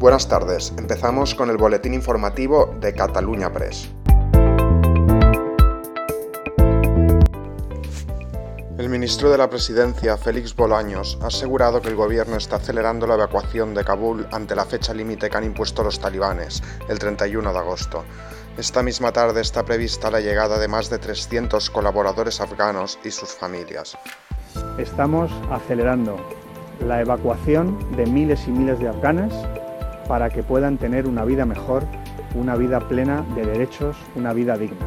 Buenas tardes, empezamos con el boletín informativo de Cataluña Press. El ministro de la Presidencia, Félix Bolaños, ha asegurado que el gobierno está acelerando la evacuación de Kabul ante la fecha límite que han impuesto los talibanes, el 31 de agosto. Esta misma tarde está prevista la llegada de más de 300 colaboradores afganos y sus familias. Estamos acelerando la evacuación de miles y miles de afganas para que puedan tener una vida mejor, una vida plena de derechos, una vida digna.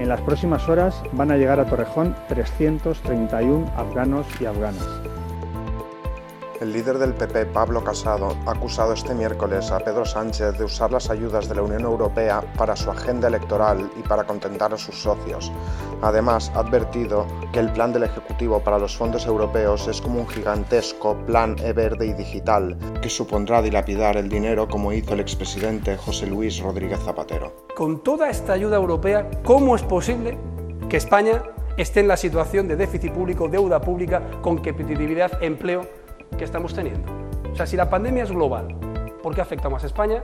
En las próximas horas van a llegar a Torrejón 331 afganos y afganas. El líder del PP, Pablo Casado, ha acusado este miércoles a Pedro Sánchez de usar las ayudas de la Unión Europea para su agenda electoral y para contentar a sus socios. Además, ha advertido que el plan del Ejecutivo para los fondos europeos es como un gigantesco plan e-verde y digital que supondrá dilapidar el dinero como hizo el expresidente José Luis Rodríguez Zapatero. Con toda esta ayuda europea, ¿cómo es posible que España esté en la situación de déficit público, deuda pública, con competitividad, empleo que estamos teniendo. O sea, si la pandemia es global, ¿por qué afecta más a España?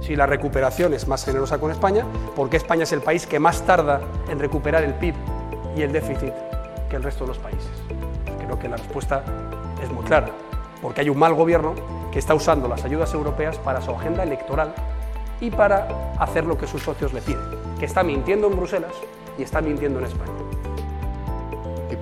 Si la recuperación es más generosa con España, ¿por qué España es el país que más tarda en recuperar el PIB y el déficit que el resto de los países? Creo que la respuesta es muy clara, porque hay un mal gobierno que está usando las ayudas europeas para su agenda electoral y para hacer lo que sus socios le piden, que está mintiendo en Bruselas y está mintiendo en España.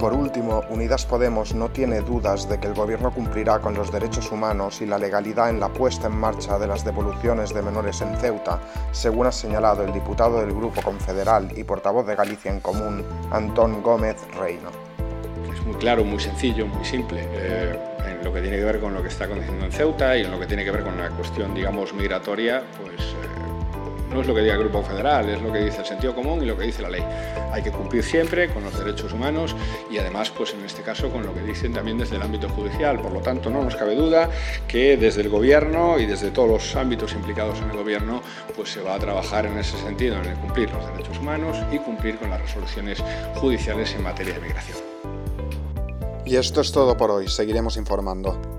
Por último, Unidas Podemos no tiene dudas de que el Gobierno cumplirá con los derechos humanos y la legalidad en la puesta en marcha de las devoluciones de menores en Ceuta, según ha señalado el diputado del Grupo Confederal y portavoz de Galicia en Común, Antón Gómez Reino. Es muy claro, muy sencillo, muy simple. Eh, en lo que tiene que ver con lo que está aconteciendo en Ceuta y en lo que tiene que ver con la cuestión, digamos, migratoria, pues... Eh, no es lo que diga el Grupo Federal, es lo que dice el sentido común y lo que dice la ley. Hay que cumplir siempre con los derechos humanos y además, pues en este caso, con lo que dicen también desde el ámbito judicial. Por lo tanto, no nos cabe duda que desde el Gobierno y desde todos los ámbitos implicados en el Gobierno, pues se va a trabajar en ese sentido, en el cumplir los derechos humanos y cumplir con las resoluciones judiciales en materia de migración. Y esto es todo por hoy, seguiremos informando.